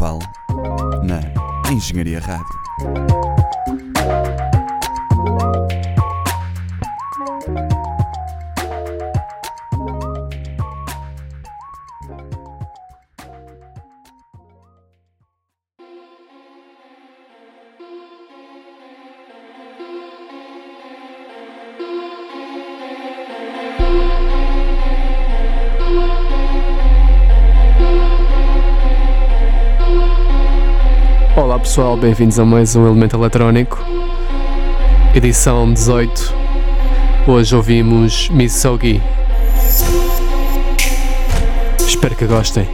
Carnaval na Engenharia Rádio. pessoal, bem-vindos a mais um Elemento Eletrónico, edição 18. Hoje ouvimos Miss Sogi. Espero que gostem.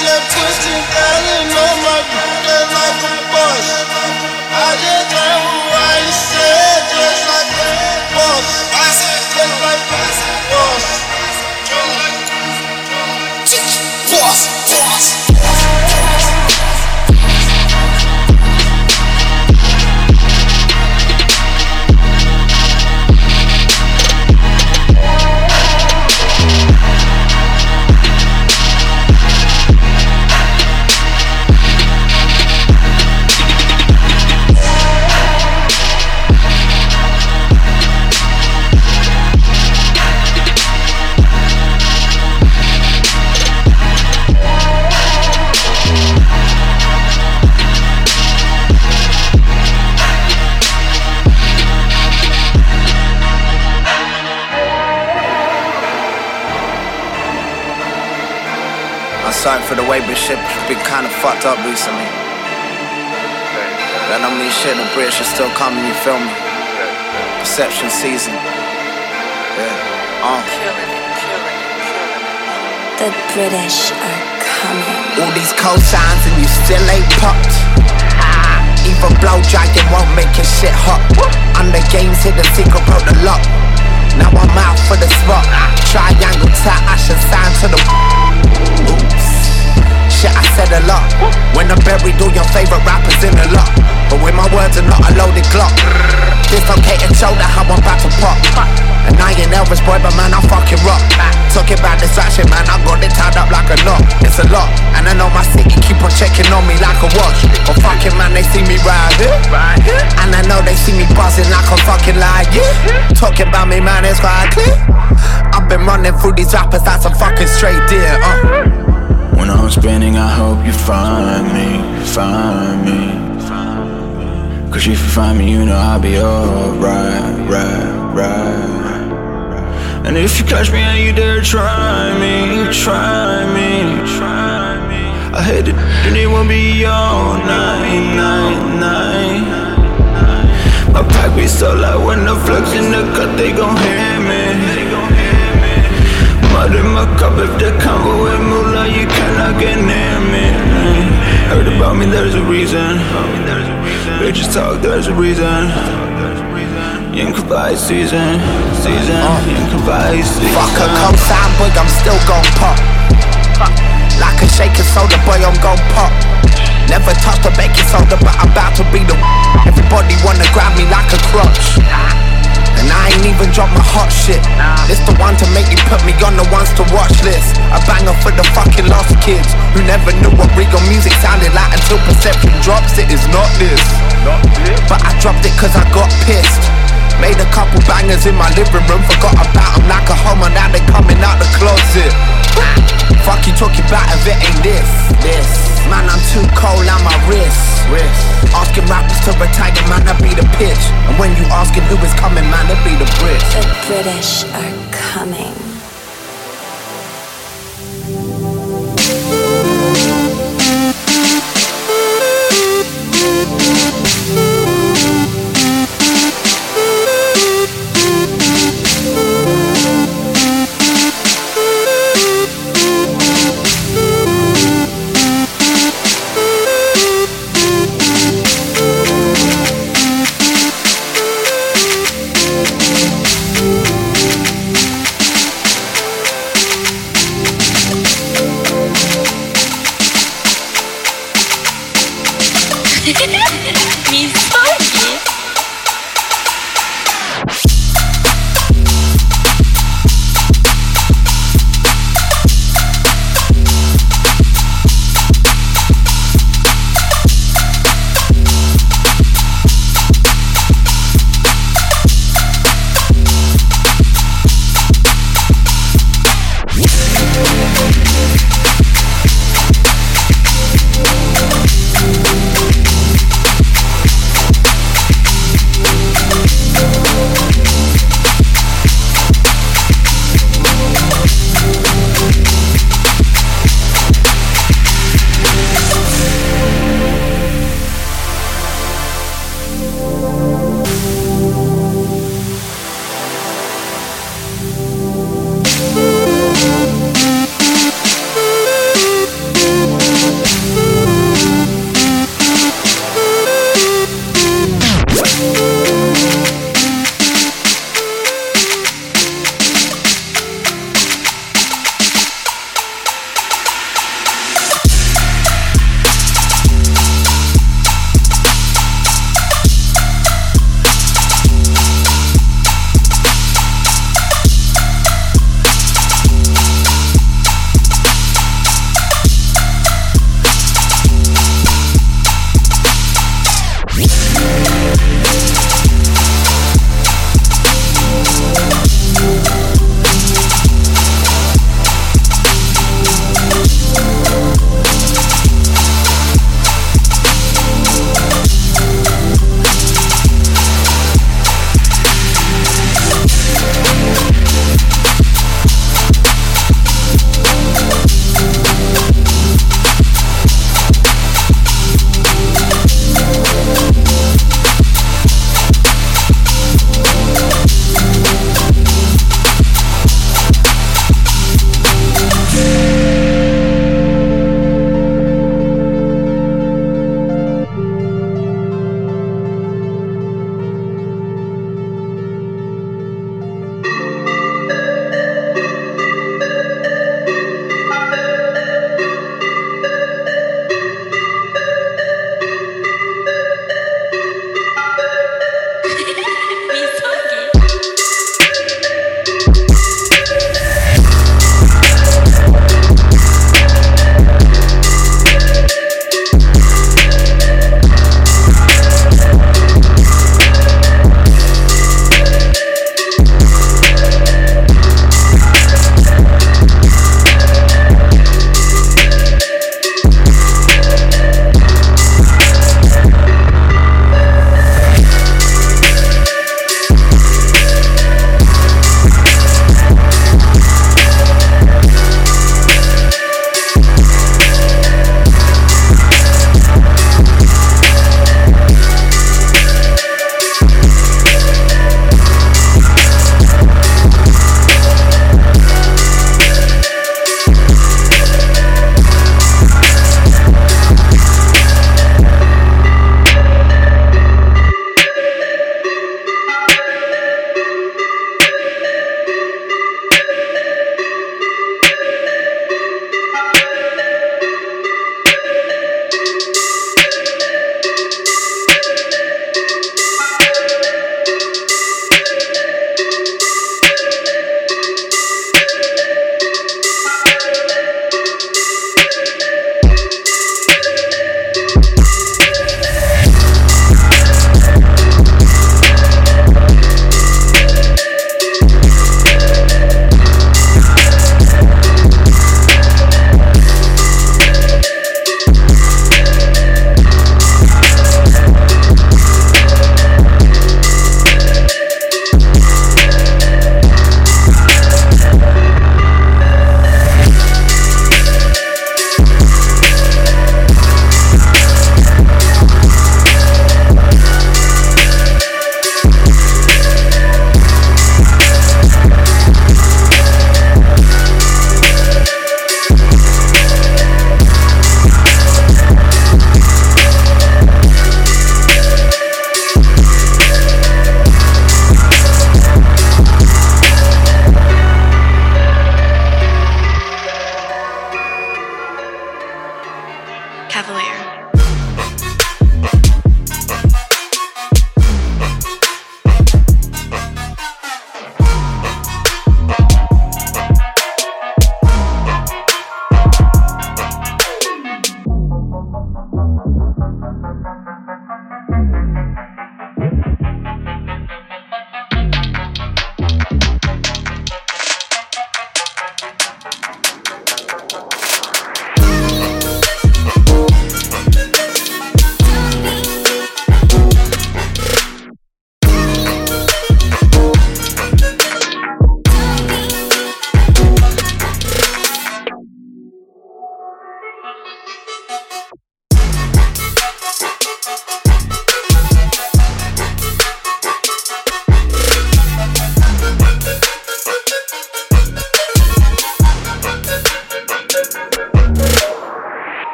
just like a. I just drank what I said, just like a boss. I said, just like a boss. For the way this shit's been kind of fucked up recently. That don't mean shit, the British are still coming, you feel me? Perception season. Yeah, uh. The British are coming. All these cosigns and you still ain't popped. Even blow dragon won't make your shit hot. I'm the game's hidden secret, broke the lock. Now I'm out for the spot. Triangle tap, I should sign to the. Shit, I said a lot. When I'm buried, all your favorite rappers in the lot. But when my words are not a loaded clock. Dislocated shoulder, how I'm about to pop. And I ain't Elvis boy, but man, I fucking rock. Talking about distraction, man, I got it tied up like a knot. It's a lot, and I know my city keep on checking on me like a watch. But fucking man, they see me here. And I know they see me buzzing like I'm fucking like, yeah. Talking about me, man, it's quite clear. I've been running through these rappers, that's a fucking straight deal, uh. When I'm spinning, I hope you find me, find me. Cause if you find me, you know I'll be alright, right, right. And if you catch me and you dare try me, try me, try me. I hate it, and it won't be all night, night, night. My pack be so loud when the flex in the cut, they gon' hear me. Mud in my cup if the combo with moolah, you cannot get near me. Heard about me, there's a reason. Bitches talk, there's a reason. Young Kavai season, season, Young Kavai season. Fuck a cosign, boy, I'm still gon' pop. Like a shaking soda, boy, I'm gon' pop. Never touched a baking soda, but I'm about to be the. Everybody wanna grab me like a crutch. And I ain't even dropped my hot shit. This the one to make you put me on the ones to watch list. A banger for the fucking lost kids who never knew what regal music sounded like until perception drops. It is not this. But I dropped it cause I got pissed. Made a couple bangers in my living room, forgot about them like a homo. Now they coming out the closet. Fuck you talking about if it ain't this. This. Man, I'm too cold on my wrist. wrist. Asking rappers to retire, man, I be the pitch. And when you asking who is coming, man, it be the Brits. The British are coming.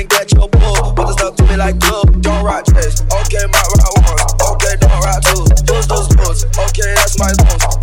think that you're bull. But the stuff to me like bull. Don't ride this. Okay, my ride one. Okay, don't ride two. Those, those, those. Okay, that's my zone.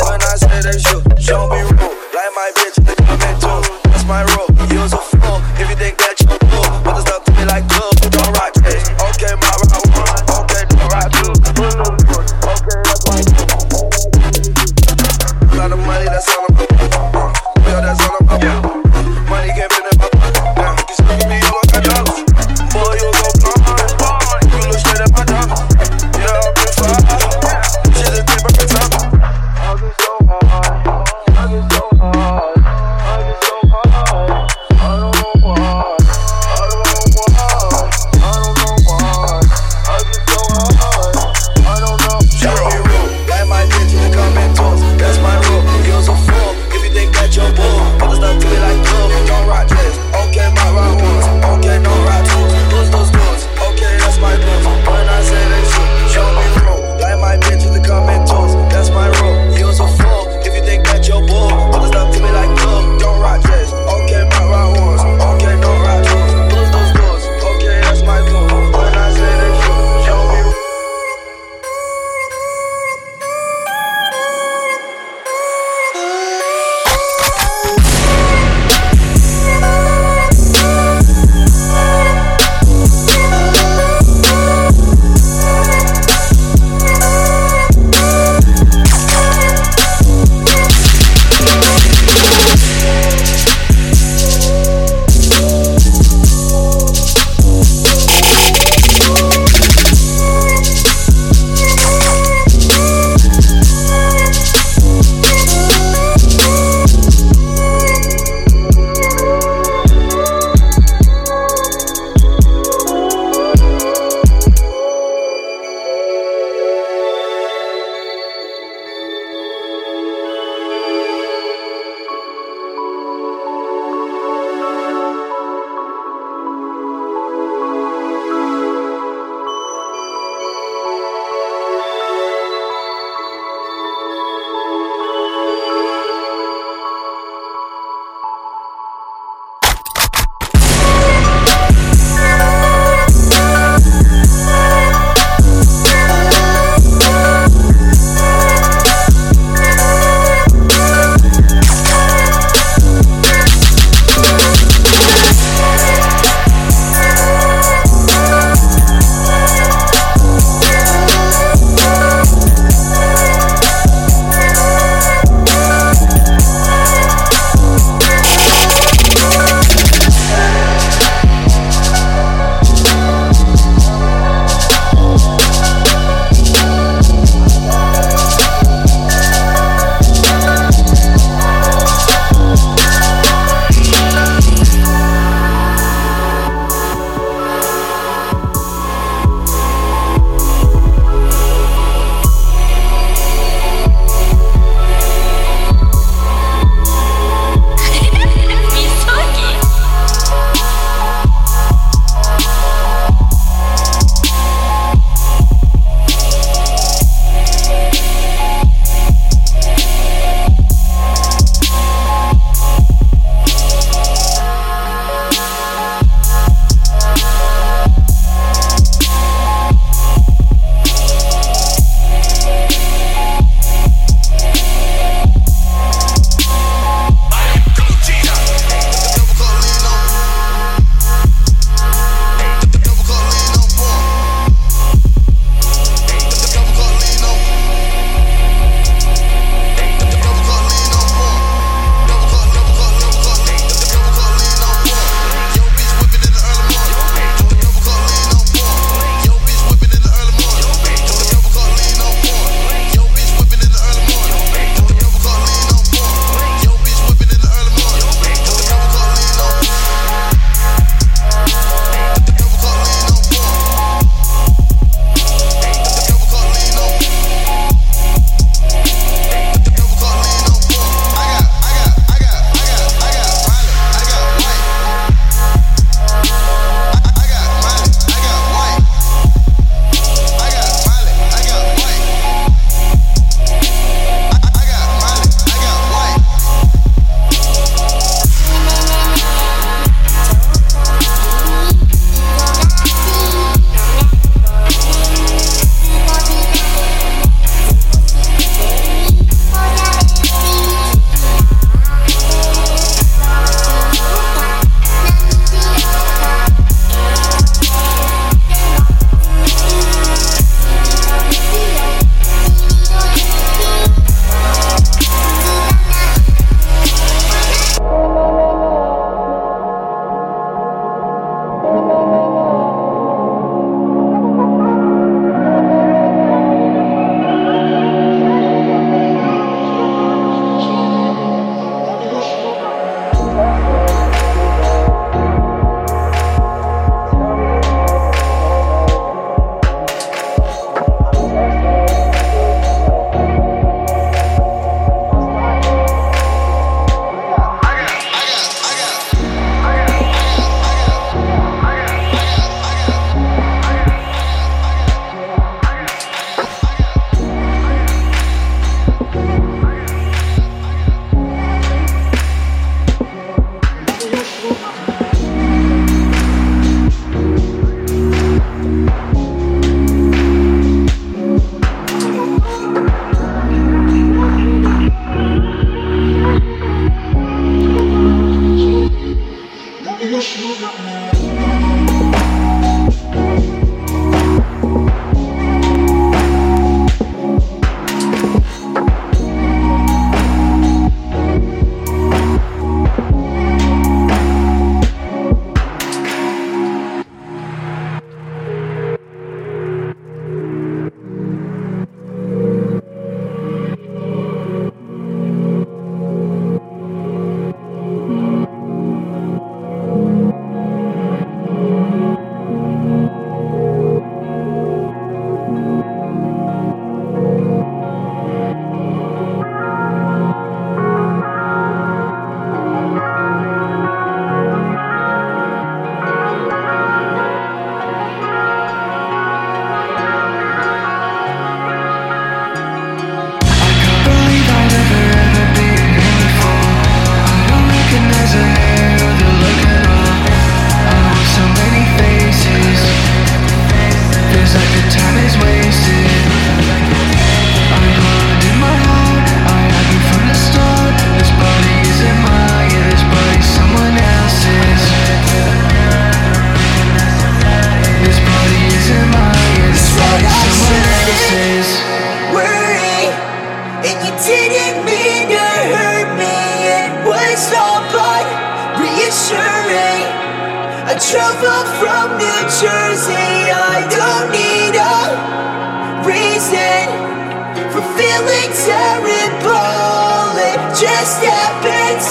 feeling terrible. It just happens,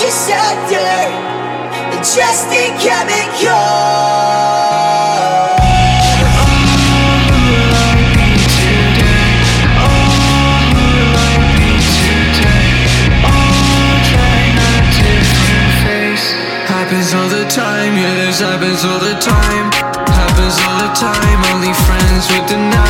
just out there, just a chemical. Happens all the time, yeah, this happens all the time. Happens all the time, only friends with the night.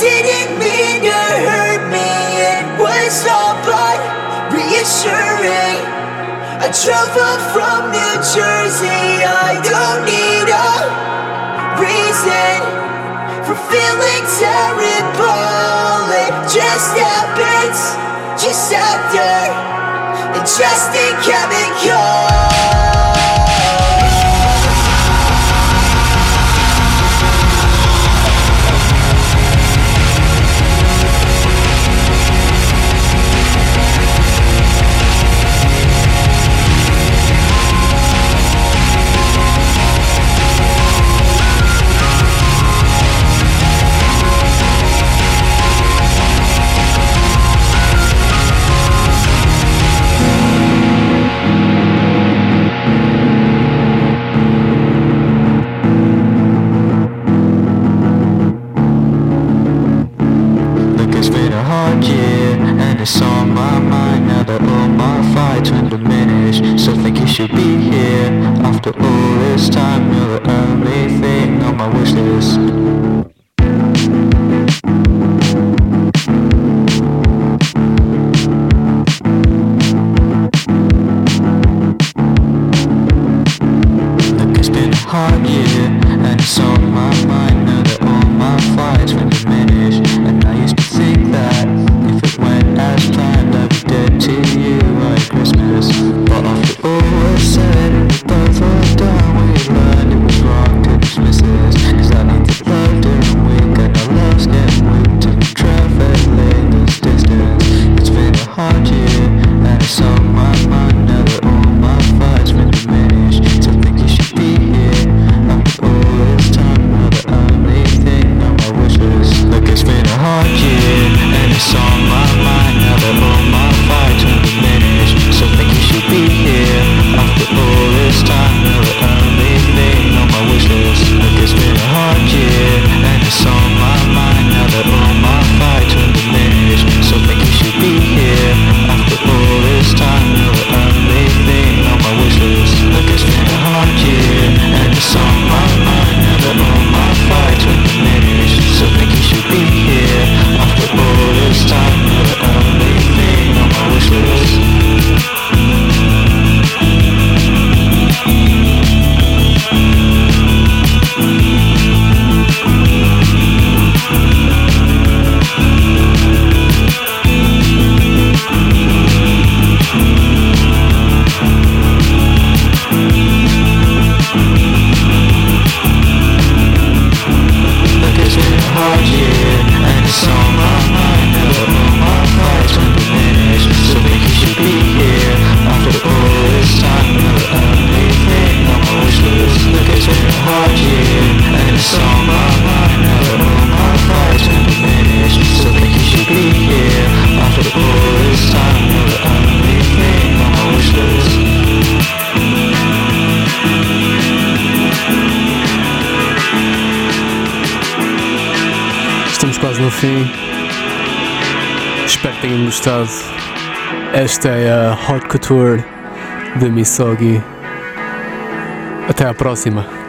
Didn't mean to hurt me, it was all but reassuring. I travel from New Jersey, I don't need a reason for feeling terrible. It just happens, just after ingesting chemicals. should be here. After all this time, you're the only thing on my wish list. quase no fim. Espero que tenham gostado. Esta é a Hot Couture de Misogi. Até à próxima.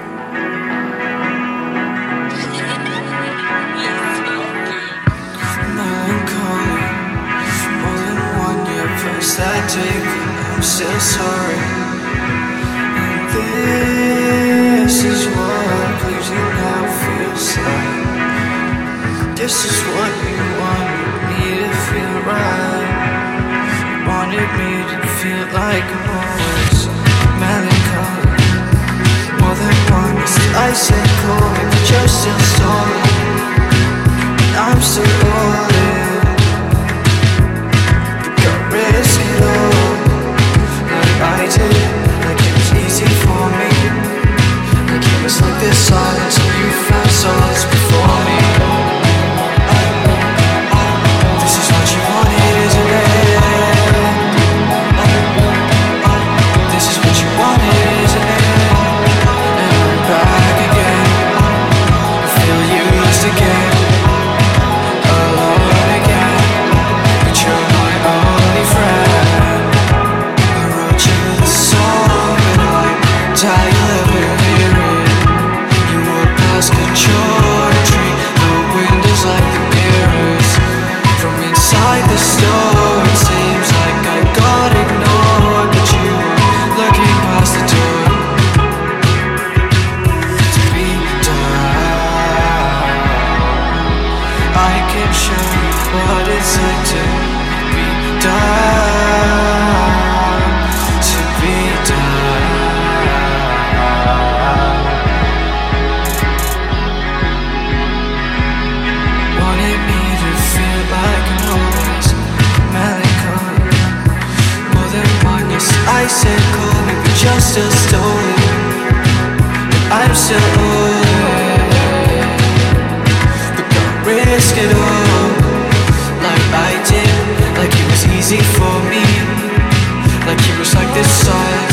risk it all. Like I did, like it was easy for me. Like it was like this side